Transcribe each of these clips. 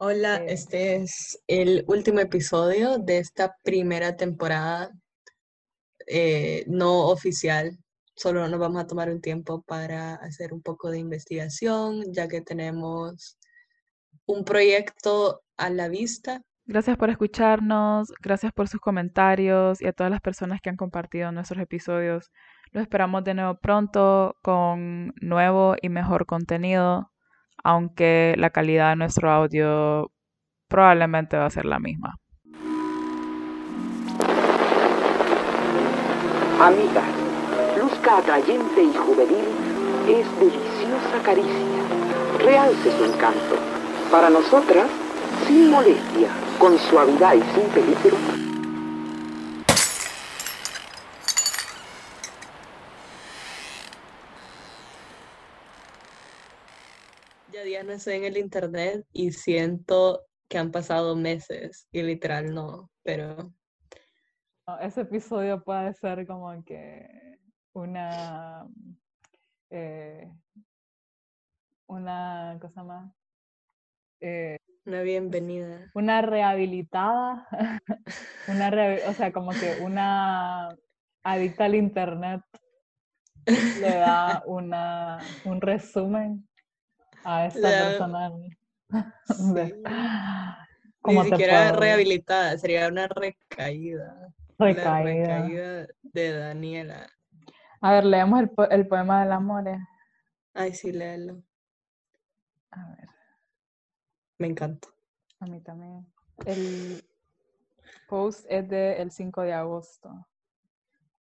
Hola, Eh, este es el último episodio de esta primera temporada eh, no oficial. Solo nos vamos a tomar un tiempo para hacer un poco de investigación, ya que tenemos un proyecto a la vista. gracias por escucharnos, gracias por sus comentarios y a todas las personas que han compartido nuestros episodios. Los esperamos de nuevo pronto con nuevo y mejor contenido, aunque la calidad de nuestro audio probablemente va a ser la misma. Amiga, luzca atrayente y juvenil, es deliciosa caricia. Realce su encanto. Para nosotras, sin molestia, con suavidad y sin peligro. En el internet y siento que han pasado meses y literal no, pero Ese episodio puede ser como que una, eh, una cosa más, eh, una bienvenida. una rehabilitada, una o sea, como que una adicta al internet le da una, un resumen a esta persona. de- Sí. ¿Cómo Ni siquiera puedo- rehabilitada, sería una recaída. La recaída? recaída de Daniela. A ver, leemos el, po- el poema del amor. eh. Ay, sí, léelo. A ver, Me encanta. a mí también. El post es del 5 de agosto.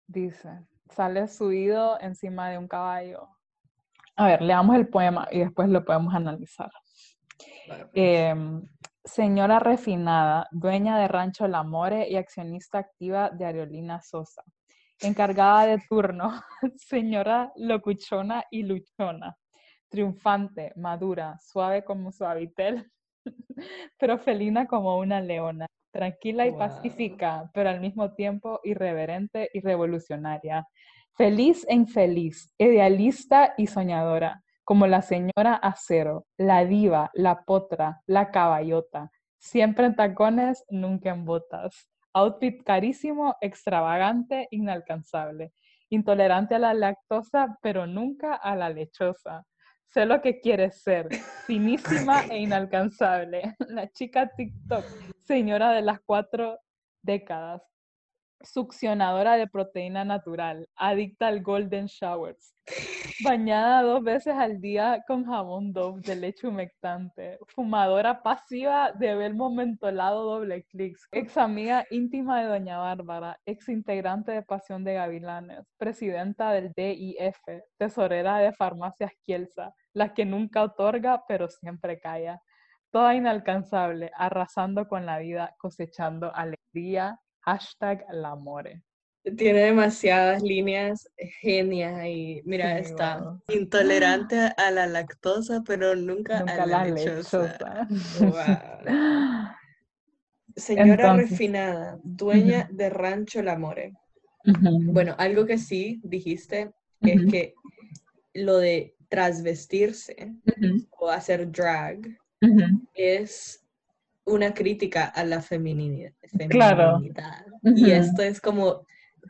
Dice, sale subido encima de un caballo. A ver, leamos el poema y después lo podemos analizar. Em, señora refinada, dueña de Rancho La More y accionista activa de Aerolínea Sosa. Encargada de turno, señora locuchona y luchona. Triunfante, madura, suave como suavitel, pero felina como una leona. Tranquila y Wow. pacífica, pero al mismo tiempo irreverente y revolucionaria. Feliz e infeliz, idealista y soñadora, como la señora acero, la diva, la potra, la caballota, siempre en tacones, nunca en botas. Outfit carísimo, extravagante, inalcanzable. Intolerante a la lactosa, pero nunca a la lechosa. Sé lo que quieres ser, finísima e inalcanzable. La chica TikTok, señora de las cuatro décadas. Succionadora de proteína natural, adicta al golden showers, bañada dos veces al día con jabón Dove de leche humectante, fumadora pasiva de Belmo mentolado doble clics, ex amiga íntima de Doña Bárbara, ex integrante de Pasión de Gavilanes, presidenta del DIF, tesorera de Farmacias Kielsa, la que nunca otorga pero siempre calla, toda inalcanzable, arrasando con la vida, cosechando alegría, hashtag la more. Tiene demasiadas líneas genias ahí. Mira, Sí, está wow. intolerante a la lactosa, pero nunca, Nunca a la, la lechosa. lechosa. Wow. Señora Entonces. refinada, dueña de Rancho La More. Ujú, Bueno, algo que sí dijiste es que lo de trasvestirse o hacer drag es una crítica a la feminidad. Claro. Y esto es como,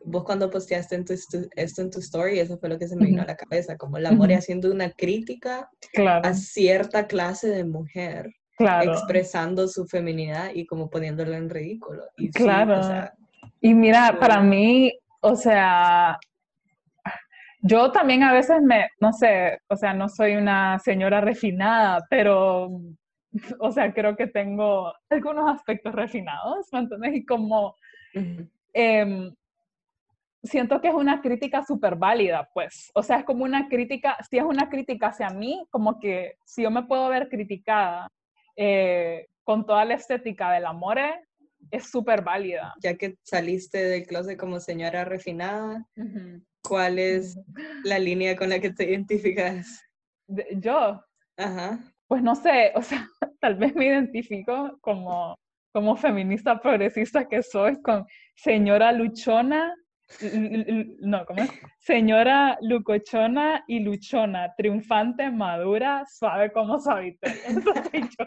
vos cuando posteaste en tu, esto en tu story, eso fue lo que se me vino a la cabeza, como la More haciendo una crítica Claro, a cierta clase de mujer, claro, expresando su feminidad y como poniéndola en ridículo. Y sí, o claro. sea, Y mira, para mí, o sea, yo también a veces me, no sé, o sea, no soy una señora refinada, pero, o sea, creo que tengo algunos aspectos refinados, ¿me entiendes? Y como, em, siento que es una crítica súper válida, pues. O sea, es como una crítica, si es una crítica hacia mí, como que si yo me puedo ver criticada eh, con toda la estética del amor, es súper válida. ya que saliste del closet como señora refinada, Ujú. ¿cuál es la línea con la que te identificas? De- yo, Ajá. Pues no sé, o sea, tal vez me identifico como, como feminista progresista que soy con señora luchona no, ¿cómo es? Señora Lucochona y Luchona, triunfante, madura, suave como suavite. Eso soy yo.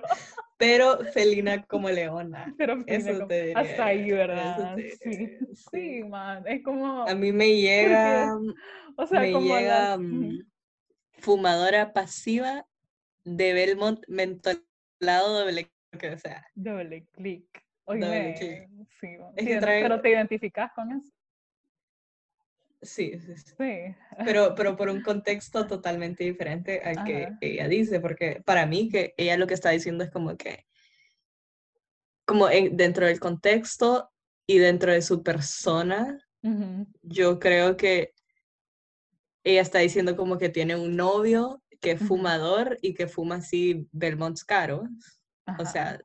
Pero felina como leona. Pero Eso fíjate, te diría hasta ahí, ¿verdad? te Sí, sí, man. Es como, A mí me llega, o sea, me como llega mm, fumadora pasiva de Belmont mentolado doble, que, o sea, Doble clic. Doble Oíme, clic. sí, Es que trae- pero te identificas con eso. sí, sí, sí. Sí. Pero, pero por un contexto totalmente diferente al que ella dice, porque para mí que ella lo que está diciendo es como que, como en- dentro del contexto y dentro de su persona, yo creo que ella está diciendo como que tiene un novio que es fumador y que fuma así Belmonts caros, o sea,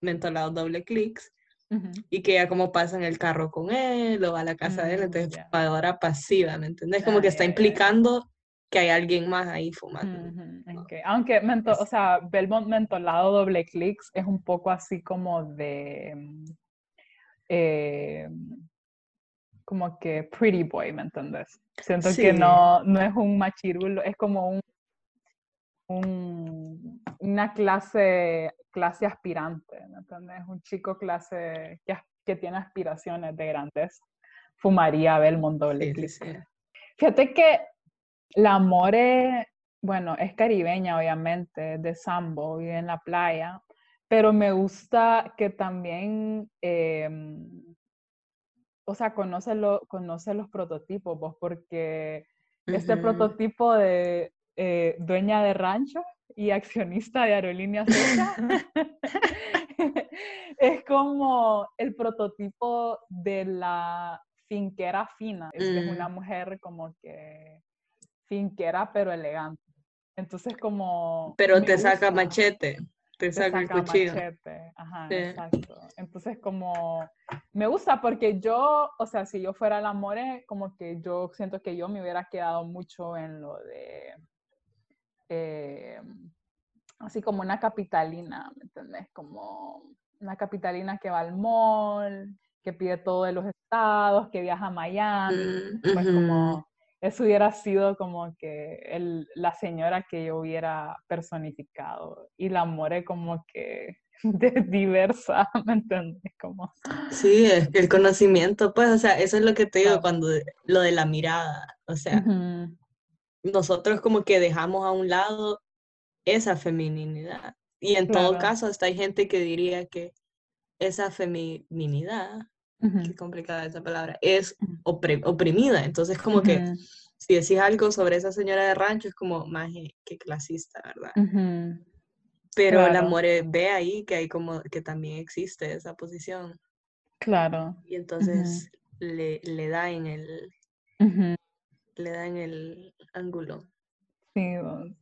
mentolado doble clics, y que ella como pasa en el carro con él o va a la casa de él, Mm, entonces ya. fumadora pasiva, ¿me entendés? Como Ah, que ya, está ya, ya. implicando que hay alguien más ahí fumando. ujú, ok. Aunque, mento- o sea, Belmont mentolado doble clics es un poco así como de, mm, eh, como que pretty boy, ¿me entendés? Siento que no, no es un machirulo, es como un, un- una clase, clase aspirante, ¿me entendés? Un chico clase que, que tiene aspiraciones de grandes. Fumaría Belmont doble Sí, sí. Fíjate que la More, bueno, es caribeña, obviamente, de Sambo, vive en la playa, pero me gusta que también, em, o sea, conoce, lo- conoce los prototipos, vos, porque este Ujú. prototipo de eh, dueña de rancho y accionista de aerolíneas es como el prototipo de la finquera fina. Es, es una Mm. mujer como que finquera pero elegante. Entonces como... Pero te saca machete, te te saca el cuchillo. machete. Ajá, Sí. exacto. Entonces como... Me gusta porque yo, o sea, si yo fuera la More, como que yo siento que yo me hubiera quedado mucho en lo de... eh, así como una capitalina, ¿me entendés? Como una capitalina que va al mall, que pide todo de los estados, que viaja a Miami, Mm, pues como eso hubiera sido como que el- la señora que yo hubiera personificado y la more como que de diversa, ¿me entiendes? Como, Sí, es que el conocimiento, pues, o sea, eso es lo que te digo Claro. cuando lo de la mirada, o sea, nosotros como que dejamos a un lado esa feminidad. Y en todo caso, hasta hay gente que diría que esa feminidad, ujú, qué complicada esa palabra, es opre- oprimida. Entonces, como que si decís algo sobre esa señora de rancho, es como, más qué clasista, ¿verdad? Pero la Claro. More ve ahí que hay como que también existe esa posición. Claro. Y entonces le, le da en el. Le da en el ángulo. Sí,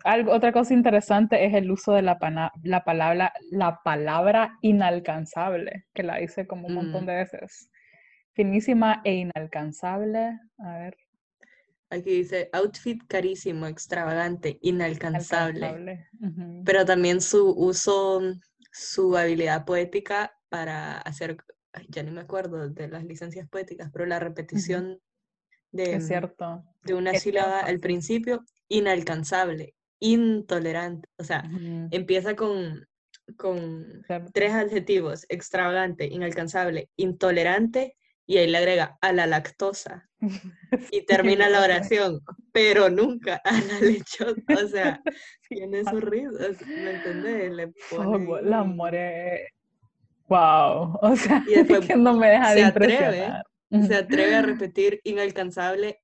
algo, otra cosa interesante es el uso de la, pana- la palabra, la palabra inalcanzable, que la dice como un montón Mm. de veces. Finísima e inalcanzable. A ver, Aquí dice outfit carísimo, extravagante, inalcanzable. Pero también su uso, su habilidad poética para hacer, ya ni me acuerdo de las licencias poéticas, pero la repetición de, Es cierto. de una sílaba al principio, inalcanzable, intolerante. O sea, empieza con, con tres adjetivos, extravagante, inalcanzable, intolerante, y ahí le agrega a la lactosa. Y termina la oración, pero nunca a la lechosa. O sea, tiene sus risas, ¿me entendés? Le la more. Wow. O sea, Y después que no me deja de atreve, impresionar. Se atreve a repetir inalcanzable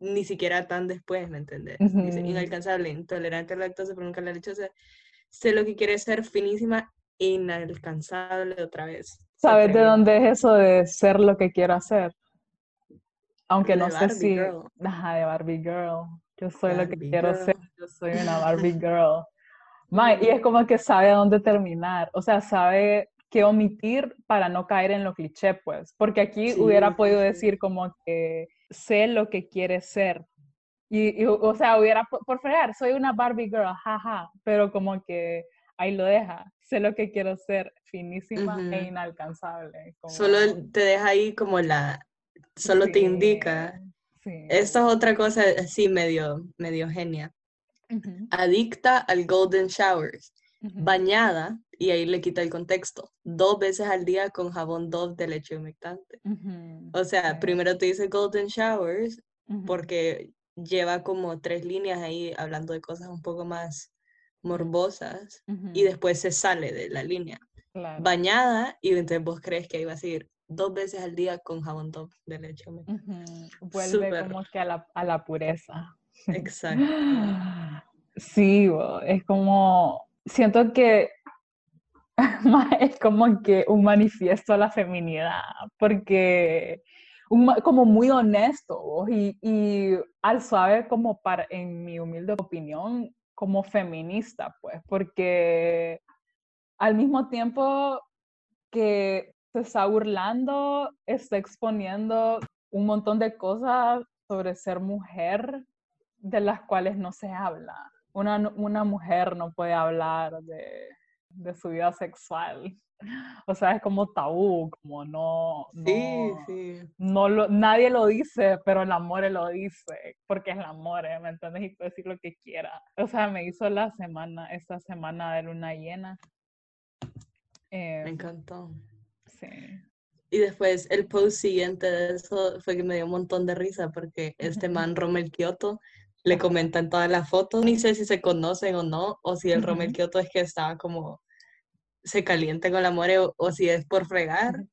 ni siquiera tan después, ¿me entendés? Dice Ujú. inalcanzable, intolerante a la lactosa, pero nunca la lechosa. Sé lo que quiere ser finísima, inalcanzable otra vez. ¿Sabes de dónde es eso de ser lo que quiero hacer? Aunque no De sé Barbie si... Girl. Ajá, de Barbie Girl. Yo soy lo que Barbie quiero ser, yo soy una Barbie Girl. Ma, y es como que sabe a dónde terminar, o sea, sabe qué omitir para no caer en lo cliché, pues. Porque aquí Sí, hubiera podido sí. decir como que sé lo que quiere ser. Y, y, o sea, hubiera, por, fregar, soy una Barbie Girl, jaja, pero como que ahí lo deja. Sé lo que quiero ser, finísima e inalcanzable. como- Solo te deja ahí como la, solo te indica. sí. Esto es otra cosa así medio, medio genia. Ujú, Adicta al golden showers. Bañada, y ahí le quita el contexto. Dos veces al día con jabón Dove de leche humectante. ujú, O sea, primero te dice golden showers porque lleva como tres líneas ahí hablando de cosas un poco más morbosas y después se sale de la línea. claro, Bañada y entonces vos crees que iba a seguir dos veces al día con jabón Dove de leche humectante. ujú, Vuelve Súper. como que a la, a la pureza. Exacto. Sí, es como, siento que es como que un manifiesto a la feminidad, porque como muy honesto y, y al suave como para, en mi humilde opinión, como feminista, pues, porque al mismo tiempo que se está burlando, está exponiendo un montón de cosas sobre ser mujer de las cuales no se habla. Una, una mujer no puede hablar de, de su vida sexual. O sea, es como tabú, como no, Sí, no, sí. no lo, nadie lo dice, pero el amor lo dice, porque es el amor, ¿me entiendes? Y puede decir lo que quiera. O sea, me hizo la semana, esta semana de luna llena. Me Em, encantó. sí. Y después el post siguiente de eso fue que me dio un montón de risa porque este man Romel Kioto le Ajá. comenta en todas las fotos, ni sé si se conocen o no, o si el Romel Ujú. Kioto es que estaba como se calienta con la more o, o si es por fregar,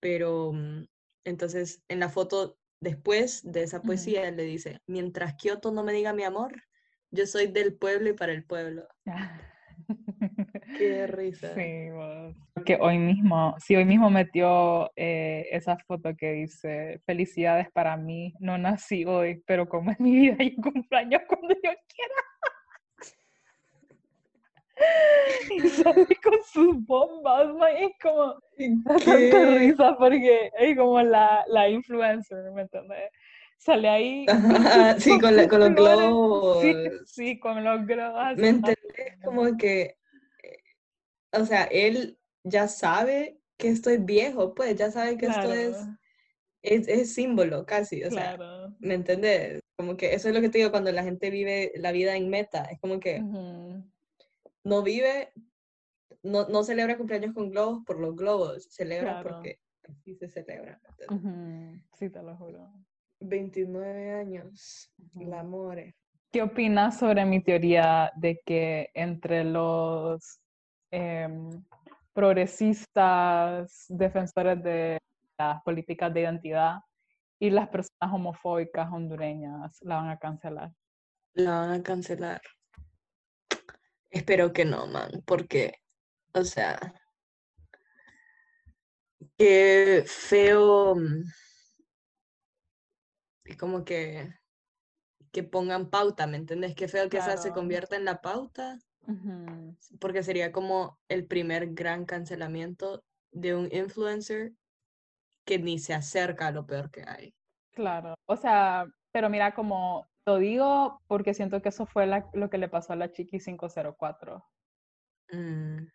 pero mm, entonces en la foto después de esa poesía le dice, mientras Kioto no me diga mi amor, yo soy del pueblo y para el pueblo. Qué risa. Sí, vos. Que hoy mismo, sí, hoy mismo metió eh, esa foto que dice, felicidades para mí, no nací hoy, pero como es mi vida y cumpleaños cuando yo quiera. Y sale con sus bombas, ma, y es como, da tanta risa porque es como la, la influencer, ¿me entiendes? Sale ahí Ajá, sí, con, la- con los flores, sí, globos. sí, con los globos. ¿Me entendés? Como que, o sea, él ya sabe que esto es viejo, pues, ya sabe que esto es, es, es símbolo casi, o sea. ¿me entendés? Como que eso es lo que te digo cuando la gente vive la vida en meta, es como que no vive, no, no celebra cumpleaños con globos por los globos, celebra Claro. porque así se celebra. Sí, te lo juro. 29 años, Ujú. la more. ¿Qué opinas sobre mi teoría de que entre los em, progresistas, defensores de las políticas de identidad y las personas homofóbicas hondureñas la van a cancelar? La van a cancelar. Espero que no, man, porque, o sea, qué feo, mm, como que, que pongan pauta, ¿me entiendes? Qué feo que esa se convierta en la pauta, Porque sería como el primer gran cancelamiento de un influencer que ni se acerca a lo peor que hay. Claro, o sea, pero mira, como lo digo porque siento que eso fue la- lo que le pasó a la Chiqui 504. Mm.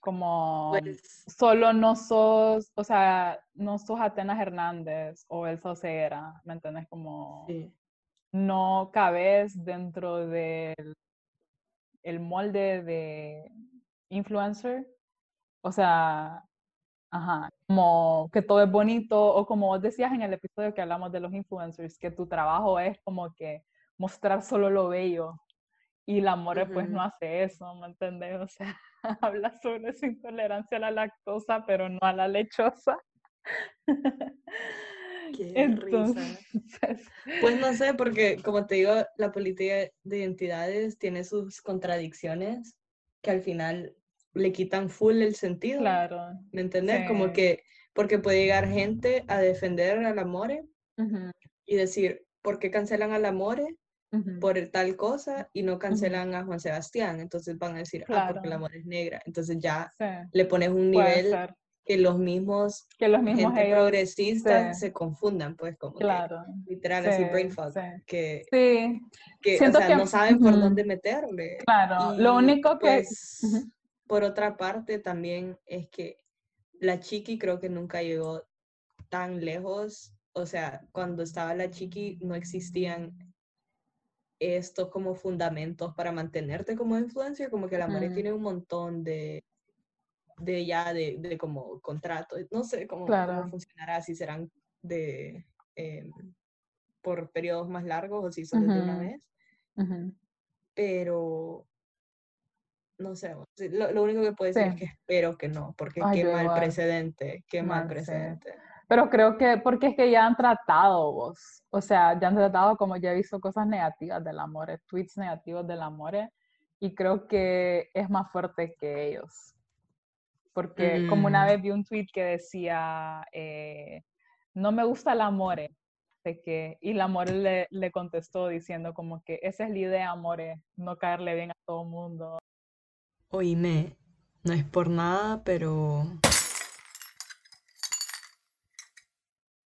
Como Pues, solo no sos, o sea, no sos Atenas Hernández o Elsa Oseguera, ¿me entiendes? Como sí. No cabes dentro del el molde de influencer. O sea, ajá, como que todo es bonito, o como vos decías en el episodio que hablamos de los influencers, que tu trabajo es como que mostrar solo lo bello. Y la More pues no hace eso, ¿me entendés? O sea, habla sobre su intolerancia a la lactosa, pero no a la lechosa. Qué risa. Entonces, Pues no sé, porque como te digo, la política de identidades tiene sus contradicciones que al final le quitan full el sentido. claro. ¿Me entendés? Como que, porque puede llegar gente a defender al Amore y decir, ¿por qué cancelan al Amore por tal cosa y no cancelan a Juan Sebastián? Entonces van a decir, ah, porque el Claro. Amore es negra. Entonces ya sí, le pones un puede nivel ser. Que los mismos Que los mismos gente ellos, progresista sí. se confundan, pues como claro. que literal así brain Sí, fog, sí. que, Sí, o Siento sea, que- no saben por dónde meterle. claro. Lo único que... pues, por otra parte también es que la chiqui creo que nunca llegó tan lejos, o sea, cuando estaba la chiqui no existían estos como fundamentos para mantenerte como influencer, como que la More Ujú. tiene un montón de, de ya, de, de como contratos, no sé cómo, Claro. cómo funcionará, si serán de, em, por periodos más largos o si solo de una vez, pero no sé, lo, lo único que puedo decir es que espero que no, porque Ay, qué mal precedente, qué mal Mal, sí. precedente. Pero creo que, porque es que ya han tratado vos, o sea, ya han tratado, como ya he visto cosas negativas del amor, tweets negativos del amor, y creo que es más fuerte que ellos. Porque como una Mm. vez vi un tweet que decía, eh, no me gusta el amor, de que, y la amor le, le contestó diciendo como que esa es la idea, amore, no caerle bien a todo el mundo. Oíme, no es por nada, pero